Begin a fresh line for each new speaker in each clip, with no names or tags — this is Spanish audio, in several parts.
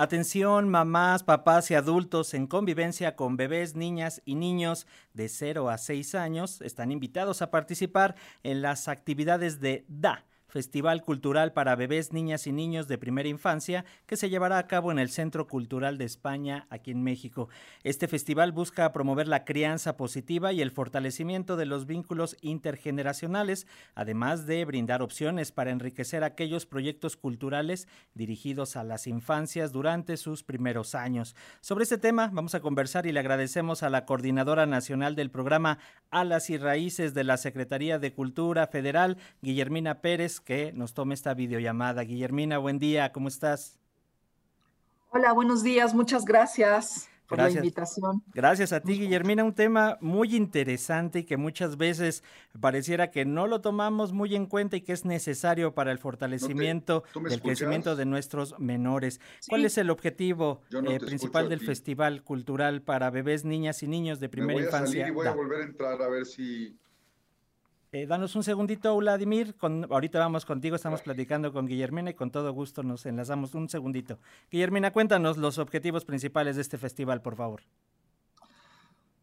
Atención, mamás, papás y adultos en convivencia con bebés, niñas y niños de 0 a 6 años están invitados a participar en las actividades de DA Festival Cultural para Bebés, Niñas y Niños de Primera Infancia, que se llevará a cabo en el Centro Cultural de España, aquí en México. Este festival busca promover la crianza positiva y el fortalecimiento de los vínculos intergeneracionales, además de brindar opciones para enriquecer aquellos proyectos culturales dirigidos a las infancias durante sus primeros años. Sobre este tema vamos a conversar y le agradecemos a la coordinadora nacional del programa Alas y Raíces de la Secretaría de Cultura Federal, Guillermina Pérez, que nos tome esta videollamada. Guillermina, buen día, ¿cómo estás?
Hola, buenos días, muchas gracias por la invitación.
Gracias a ti, Guillermina. Un tema muy interesante y que muchas veces pareciera que no lo tomamos muy en cuenta y que es necesario para el fortalecimiento del crecimiento de nuestros menores. ¿Cuál es el objetivo eh, principal del Festival Cultural para bebés, niñas y niños de primera infancia?
y voy a volver a entrar a ver si
eh, danos un segundito, Vladimir. Con, ahorita vamos contigo, estamos platicando con Guillermina y con todo gusto nos enlazamos un segundito. Guillermina, cuéntanos los objetivos principales de este festival, por favor.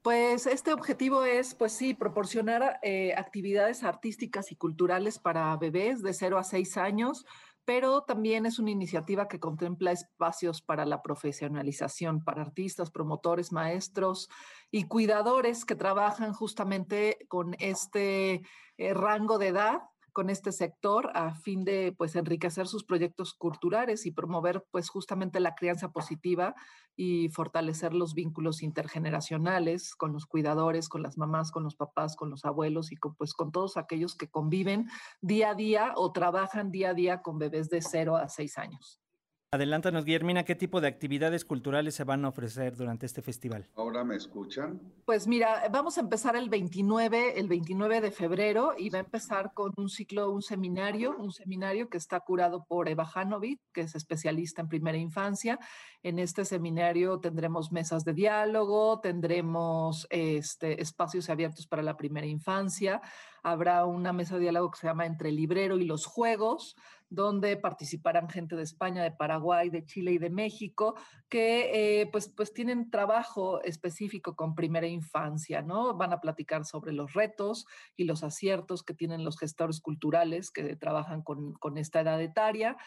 Pues este objetivo es, pues sí, proporcionar eh, actividades artísticas y culturales para bebés de 0 a 6 años, pero también es una iniciativa que contempla espacios para la profesionalización, para artistas, promotores, maestros y cuidadores que trabajan justamente con este eh, rango de edad con este sector a fin de pues enriquecer sus proyectos culturales y promover pues justamente la crianza positiva y fortalecer los vínculos intergeneracionales con los cuidadores, con las mamás, con los papás, con los abuelos y con, pues con todos aquellos que conviven día a día o trabajan día a día con bebés de 0 a 6 años.
Adelántanos, Guillermina, ¿qué tipo de actividades culturales se van a ofrecer durante este festival?
¿Ahora me escuchan?
Pues mira, vamos a empezar el 29, el 29 de febrero y va a empezar con un ciclo, un seminario, un seminario que está curado por Eva Hanovic, que es especialista en primera infancia. En este seminario tendremos mesas de diálogo, tendremos este, espacios abiertos para la primera infancia, habrá una mesa de diálogo que se llama Entre el librero y los juegos, donde participarán gente de España, de Paraguay, de Chile y de México, que eh, pues, pues tienen trabajo específico con primera infancia, ¿no? Van a platicar sobre los retos y los aciertos que tienen los gestores culturales que trabajan con, esta edad etaria.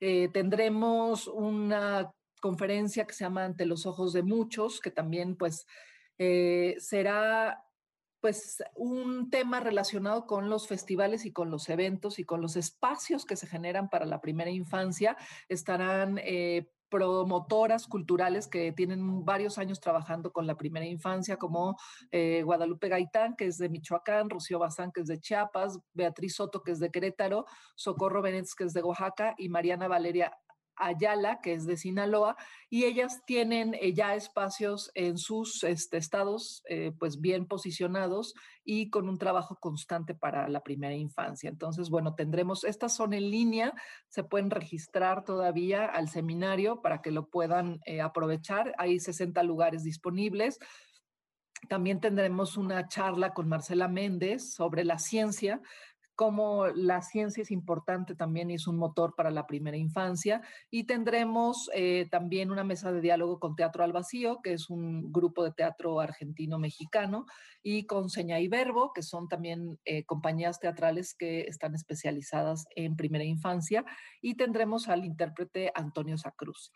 Eh, tendremos una conferencia que se llama Ante los ojos de muchos, que también pues eh, será pues un tema relacionado con los festivales y con los eventos y con los espacios que se generan para la primera infancia. Estarán eh, promotoras culturales que tienen varios años trabajando con la primera infancia, como eh, Guadalupe Gaitán, que es de Michoacán, Rocío Bazán, que es de Chiapas, Beatriz Soto, que es de Querétaro, Socorro Benítez, que es de Oaxaca, y Mariana Valeria Ayala, que es de Sinaloa, y ellas tienen eh, ya espacios en sus este, estados eh, pues bien posicionados y con un trabajo constante para la primera infancia. Entonces, bueno, tendremos, estas son en línea, se pueden registrar todavía al seminario para que lo puedan eh, aprovechar. Hay 60 lugares disponibles. También tendremos una charla con Marcela Méndez sobre la ciencia, cómo la ciencia es importante también y es un motor para la primera infancia. Y tendremos eh, también una mesa de diálogo con Teatro al Vacío, que es un grupo de teatro argentino-mexicano, y con Seña y Verbo, que son también eh, compañías teatrales que están especializadas en primera infancia. Y tendremos al intérprete Antonio Sacruz.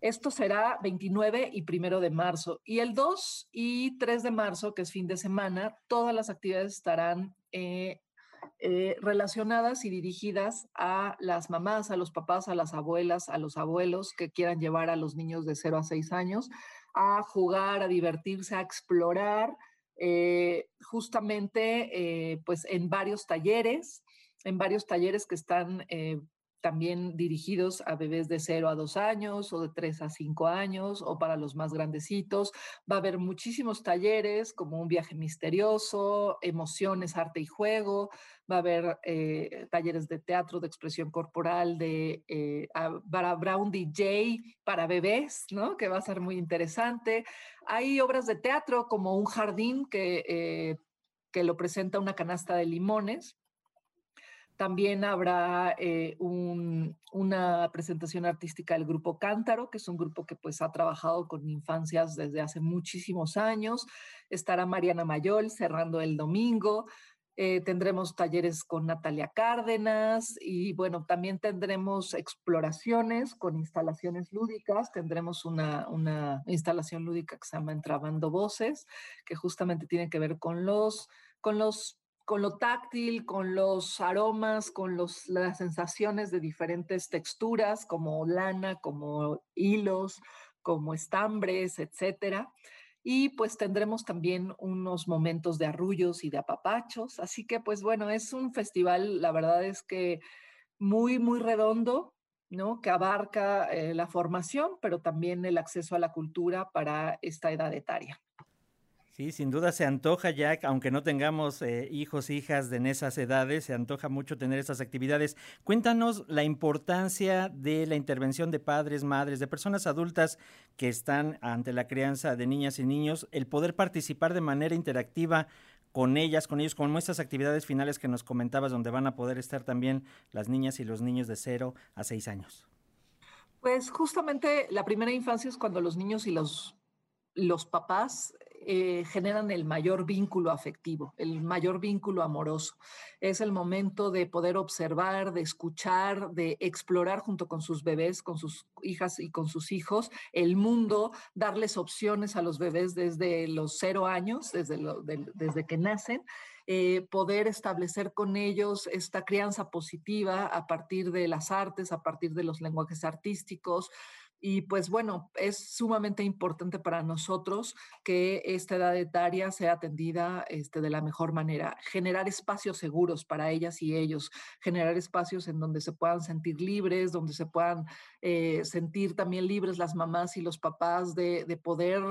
Esto será 29 y 1 de marzo. Y el 2 y 3 de marzo, que es fin de semana, todas las actividades estarán eh, eh, relacionadas y dirigidas a las mamás, a los papás, a las abuelas, a los abuelos que quieran llevar a los niños de 0 a 6 años a jugar, a divertirse, a explorar, eh, justamente eh, pues en varios talleres, en varios talleres que están también dirigidos a bebés de 0 a 2 años o de 3 a 5 años o para los más grandecitos. Va a haber muchísimos talleres como un viaje misterioso, emociones, arte y juego. Va a haber eh, talleres de teatro, de expresión corporal, de eh, habrá un DJ para bebés, ¿no? Que va a ser muy interesante. Hay obras de teatro como un jardín que, eh, que lo presenta una canasta de limones También habrá eh, una presentación artística del grupo Cántaro, que es un grupo que pues ha trabajado con infancias desde hace muchísimos años. Estará Mariana Mayol cerrando el domingo. Eh, tendremos talleres con Natalia Cárdenas y bueno, también tendremos exploraciones con instalaciones lúdicas. Tendremos una, una instalación lúdica que se llama Entrabando Voces, que justamente tiene que ver con los, con los con lo táctil, con los aromas, con los, las sensaciones de diferentes texturas, como lana, como hilos, como estambres, etcétera. Y pues tendremos también unos momentos de arrullos y de apapachos. Así que pues bueno, es un festival, la verdad es que muy, muy redondo, ¿no? Que abarca eh, la formación, pero también el acceso a la cultura para esta edad etaria.
Sí, sin duda se antoja ya, aunque no tengamos eh, hijos, hijas de esas edades, se antoja mucho tener estas actividades. Cuéntanos la importancia de la intervención de padres, madres, de personas adultas que están ante la crianza de niñas y niños, el poder participar de manera interactiva con ellas, con ellos, como estas actividades finales que nos comentabas, donde van a poder estar también las niñas y los niños de 0 a 6 años.
Pues justamente la primera infancia es cuando los niños y los, los papás eh, generan el mayor vínculo afectivo, el mayor vínculo amoroso. Es el momento de poder observar, de escuchar, de explorar junto con sus bebés, con sus hijas y con sus hijos el mundo, darles opciones a los bebés desde los cero años, desde, desde que nacen. Eh, poder establecer con ellos esta crianza positiva a partir de las artes, a partir de los lenguajes artísticos, y pues bueno, es sumamente importante para nosotros que esta edad etaria sea atendida este, de la mejor manera, generar espacios seguros para ellas y ellos, generar espacios en donde se puedan sentir libres, donde se puedan eh, sentir también libres las mamás y los papás de, de poder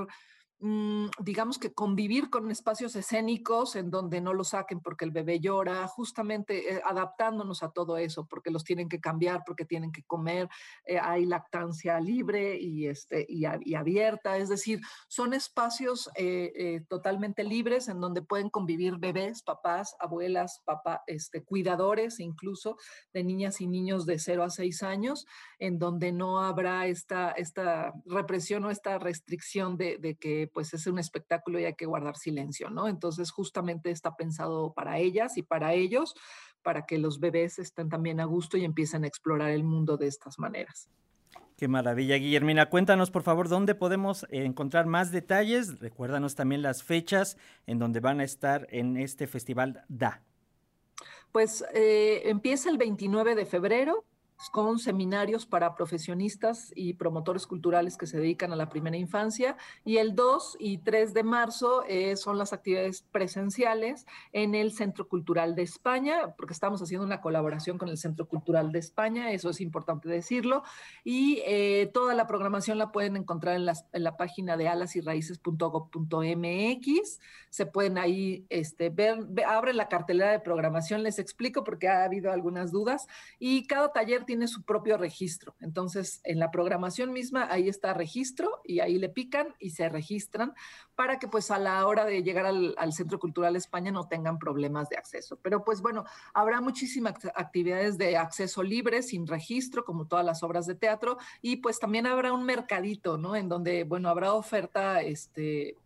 digamos que convivir con espacios escénicos en donde no lo saquen porque el bebé llora, justamente eh, adaptándonos a todo eso, porque los tienen que cambiar, porque tienen que comer, eh, hay lactancia libre y, este, y, abierta, es decir, son espacios eh, totalmente libres en donde pueden convivir bebés, papás, abuelas, papá, este, cuidadores incluso de niñas y niños de 0 a 6 años, en donde no habrá esta, esta represión o esta restricción de, de que pues es un espectáculo y hay que guardar silencio, ¿no? Entonces justamente está pensado para ellas y para ellos, para que los bebés estén también a gusto y empiecen a explorar el mundo de estas maneras.
Qué maravilla, Guillermina. Cuéntanos, por favor, dónde podemos encontrar más detalles. Recuérdanos también las fechas en donde van a estar en este festival DA.
Pues eh, empieza el 29 de febrero con seminarios para profesionistas y promotores culturales que se dedican a la primera infancia. Y el 2 y 3 de marzo eh, son las actividades presenciales en el Centro Cultural de España, porque estamos haciendo una colaboración con el Centro Cultural de España, eso es importante decirlo. Y eh, toda la programación la pueden encontrar en, en la página de alasyraices.gov.mx. Se pueden ahí este, ver, abren la cartelera de programación, les explico porque ha habido algunas dudas. Y cada taller tiene tiene su propio registro. Entonces, en la programación misma, ahí está registro y ahí le pican y se registran para que pues a la hora de llegar al, Centro Cultural España no tengan problemas de acceso. Pero pues bueno, habrá muchísimas actividades de acceso libre, sin registro, como todas las obras de teatro, y pues también habrá un mercadito, ¿no? En donde, bueno, habrá oferta, este,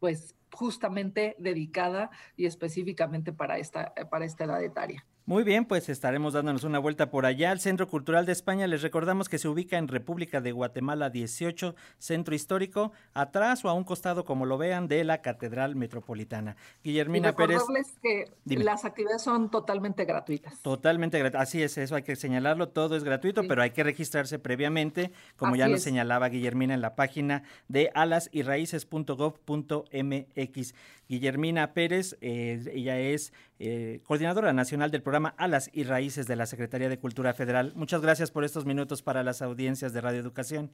pues justamente dedicada y específicamente para esta, para esta edad etaria.
Muy bien, pues estaremos dándonos una vuelta por allá al Centro Cultural de España. Les recordamos que se ubica en República de Guatemala 18, Centro Histórico, atrás o a un costado, como lo vean, de la Catedral Metropolitana.
Guillermina y Pérez. que las actividades son totalmente gratuitas.
Totalmente gratuitas. Así es, eso hay que señalarlo. Todo es gratuito, pero hay que registrarse previamente, como ya nos señalaba Guillermina en la página de alasyraíces.gov.mx. Guillermina Pérez, eh, ella es eh, coordinadora nacional del programa Alas y Raíces de la Secretaría de Cultura Federal. Muchas gracias por estos minutos para las audiencias de Radio Educación.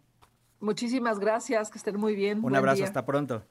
Muchísimas gracias, que estén muy bien.
Un abrazo, hasta pronto.